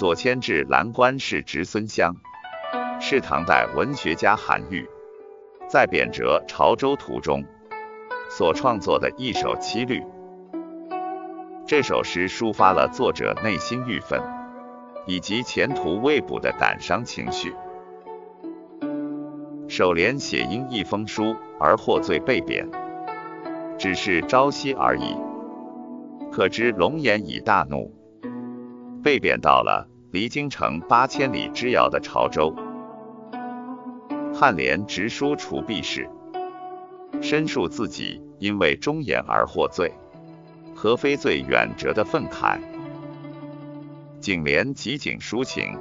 左迁至蓝关氏侄孙乡，是唐代文学家韩愈。在贬谪潮州途中。所创作的一首七律。这首诗抒发了作者内心郁愤。以及前途未卜的感伤情绪。首联写因一封书而获罪被贬，只是朝夕而已，可知龙颜已大怒，被贬到了离京城八千里之遥的潮州。颔联直书除弊事，申述自己因为忠言而获罪。何非罪远折的愤慨，颈联集景抒情，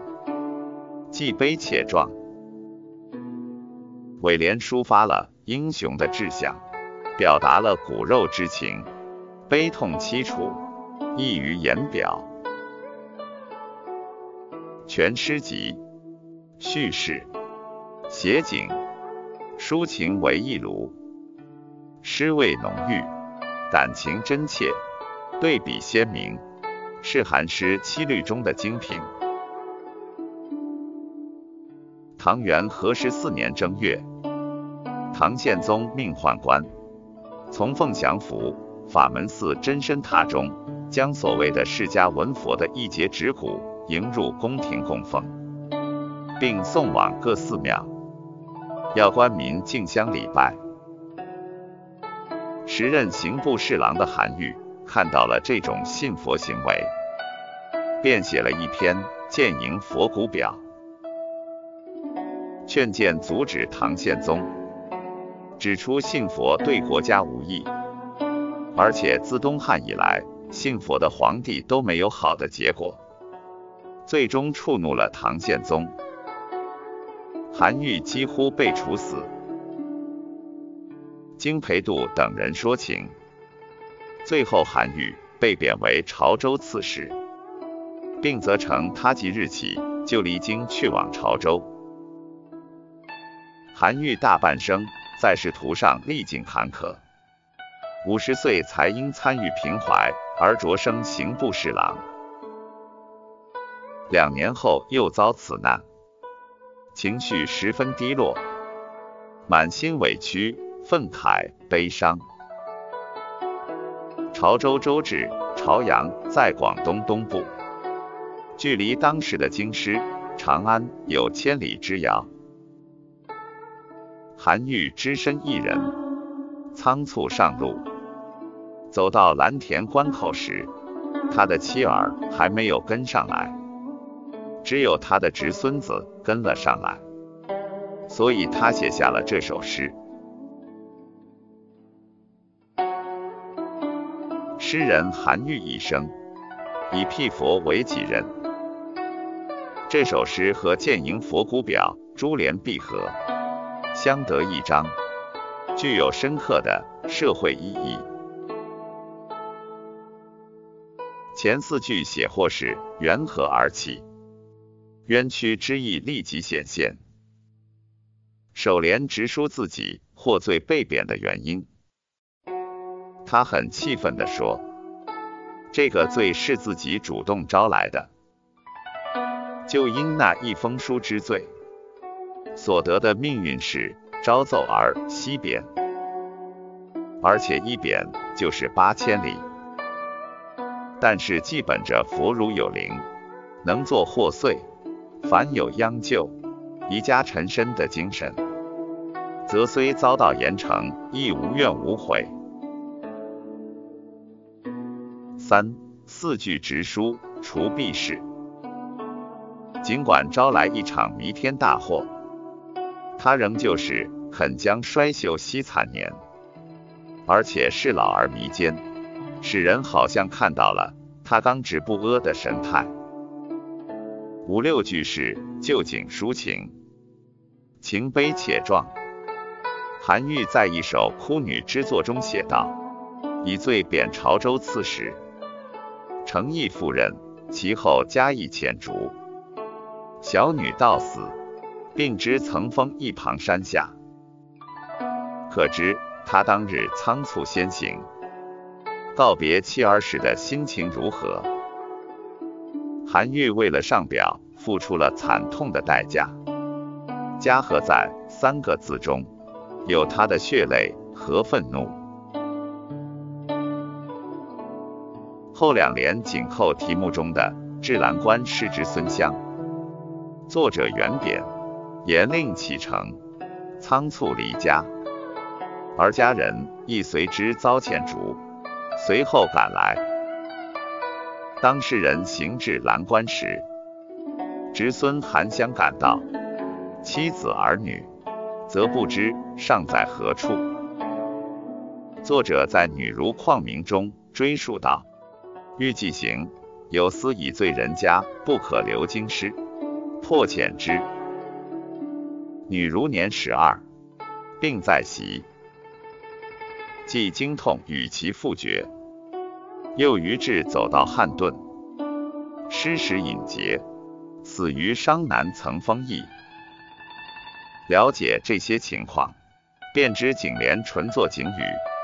既悲且壮；尾联抒发了英雄的志向，表达了骨肉之情，悲痛凄楚，溢于言表。全诗集叙事写景抒情为一炉，诗味浓郁，感情真切。对比鲜明，是韩诗七律中的精品。唐元和十四年正月，唐宪宗命宦官从凤翔府法门寺真身塔中，将所谓的释迦文佛的一节指骨迎入宫廷供奉，并送往各寺庙，要官民竞相礼拜。时任刑部侍郎的韩愈。看到了这种信佛行为，便写了一篇《谏迎佛骨表》，劝谏阻止唐宪宗，指出信佛对国家无益，而且自东汉以来，信佛的皇帝都没有好的结果，最终触怒了唐宪宗，韩愈几乎被处死。经裴度等人说情。最后，韩愈被贬为潮州刺史，并责成他即日起就离京去往潮州。韩愈大半生在仕途上历尽坎坷，五十岁才因参与平淮而擢升刑部侍郎，两年后又遭此难，情绪十分低落，满心委屈、愤慨、悲伤。潮州州治潮阳在广东东部，距离当时的京师长安有千里之遥。韩愈只身一人，仓促上路，走到蓝田关口时，他的妻儿还没有跟上来，只有他的侄孙子跟了上来，所以他写下了这首诗。诗人韩愈一生以辟佛为己任，这首诗和《谏迎佛骨表》珠联璧合，相得益彰，具有深刻的社会意义。前四句写或是缘何而起，冤屈之意立即显现。首联直抒自己获罪被贬的原因。他很气愤地说：“这个罪是自己主动招来的，就因那一封书之罪，所得的命运是朝奏而夕贬，而且一贬就是八千里。但是既本着佛如有灵，能作祸祟，凡有殃救，宜家臣身的精神，则虽遭到严惩，亦无怨无悔。”三四句直书除弊事，尽管招来一场弥天大祸，他仍旧是肯将衰朽惜惨年，而且是老而弥坚，使人好像看到了他刚直不阿的神态。五六句是旧景抒情，情悲且壮。韩愈在一首哭女之作中写道：“以罪贬潮州刺史。”诚意赴任，其后加以遣逐。小女到死，并知曾封一旁山下，可知他当日仓促先行，告别妻儿时的心情如何？韩愈为了上表，付出了惨痛的代价。家和在三个字中，有他的血泪和愤怒。后两联紧扣题目中的“至兰关失之孙湘”，作者原贬，严令启程，仓促离家，而家人亦随之遭遣逐，随后赶来。当事人行至兰关时，侄孙韩香赶到，妻子儿女则不知尚在何处。作者在《女如旷明》中追述道：“欲既行，有司以罪人家，不可留京师，破遣之。女如年十二，病在席，既经痛与其父绝。”又于至走到汉顿，失时隐节，死于商南曾封邑。了解这些情况，便知景联纯作景语、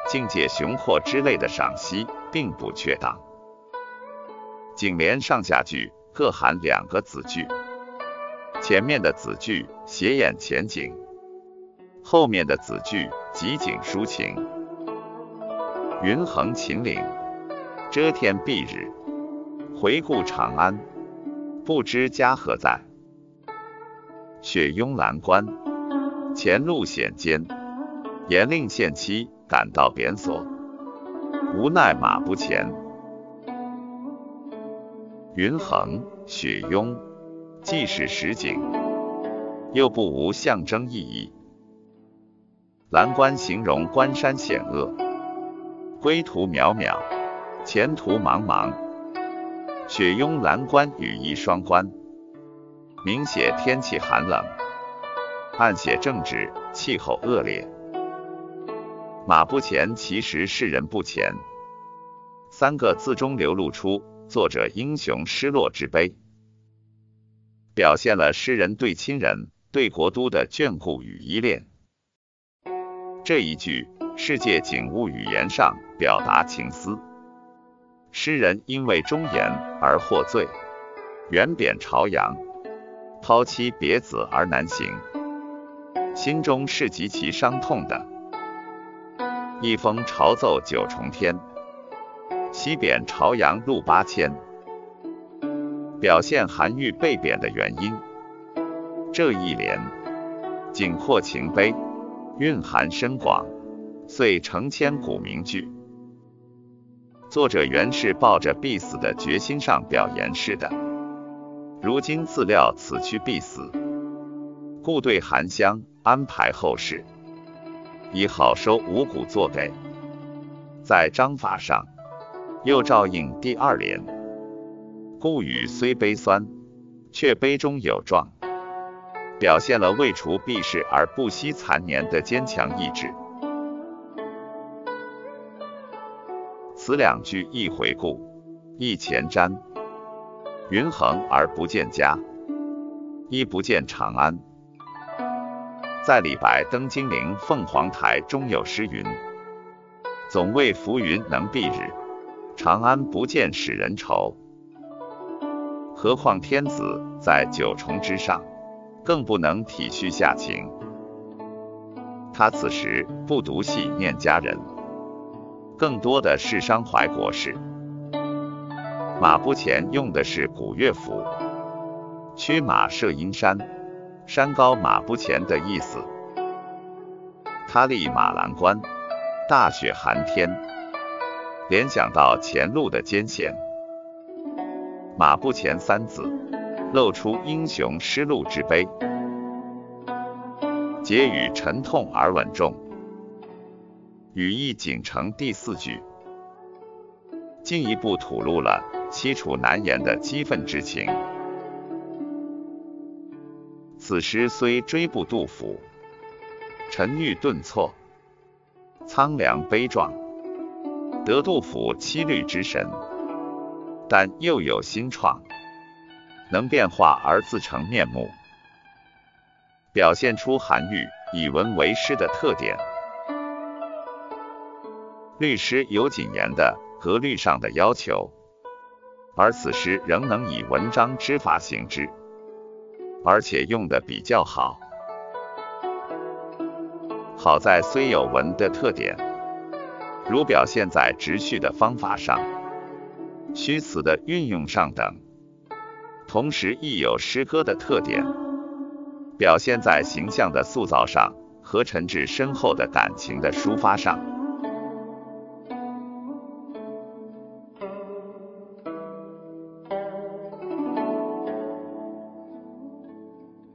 境界雄阔之类的赏析并不确当。景联上下句各含两个子句，前面的子句斜眼前景，后面的子句集景抒情。云横秦岭。遮天蔽日，回顾长安，不知家何在。雪拥蓝关，前路险艰，严令限期赶到贬所，无奈马不前。云横雪拥，既是实景，又不无象征意义。蓝关形容关山险恶，归途渺渺。前途茫茫，雪拥蓝关，羽翼双关，明写天气寒冷，暗写政治气候恶劣。马不前其实是人不前，三个字中流露出作者英雄失落之悲，表现了诗人对亲人、对国都的眷顾与依恋。这一句是借景物语言上表达情思。诗人因为忠言而获罪，远贬朝阳，抛妻别子而南行，心中是极其伤痛的。一封朝奏九重天，西贬朝阳路八千，表现韩愈被贬的原因。这一联景阔情悲，蕴含深广，遂成千古名句。作者原是抱着必死的决心上表言事的，如今自料此去必死，故对韩湘安排后事，以好收五谷作给。在章法上。又照应第二联，故语虽悲酸，却悲中有壮，表现了为除避世而不惜残年的坚强意志。此两句一回顾，一前瞻。云横而不见家，一不见长安。在李白《登金陵凤凰台》中有诗云：“总谓浮云能蔽日，长安不见使人愁。”何况天子在九重之上，更不能体恤下情。他此时不独系念家人。更多的是伤怀国事。马不前用的是古乐府，驱马射阴山，山高马不前的意思。他立马栏关，大雪寒天，联想到前路的艰险。马不前三字，露出英雄失路之悲。结语沉痛而稳重。语意仅成第四句，进一步吐露了凄楚难言的激愤之情。此诗虽追不杜甫，沉郁顿挫，苍凉悲壮，得杜甫七律之神，但又有新创，能变化而自成面目，表现出韩愈以文为诗的特点。律师有谨严的格律上的要求，而此诗仍能以文章之法行之，而且用的比较好。好在虽有文的特点，如表现在直叙的方法上、虚词的运用上等，同时亦有诗歌的特点，表现在形象的塑造上和陈志深厚的感情的抒发上。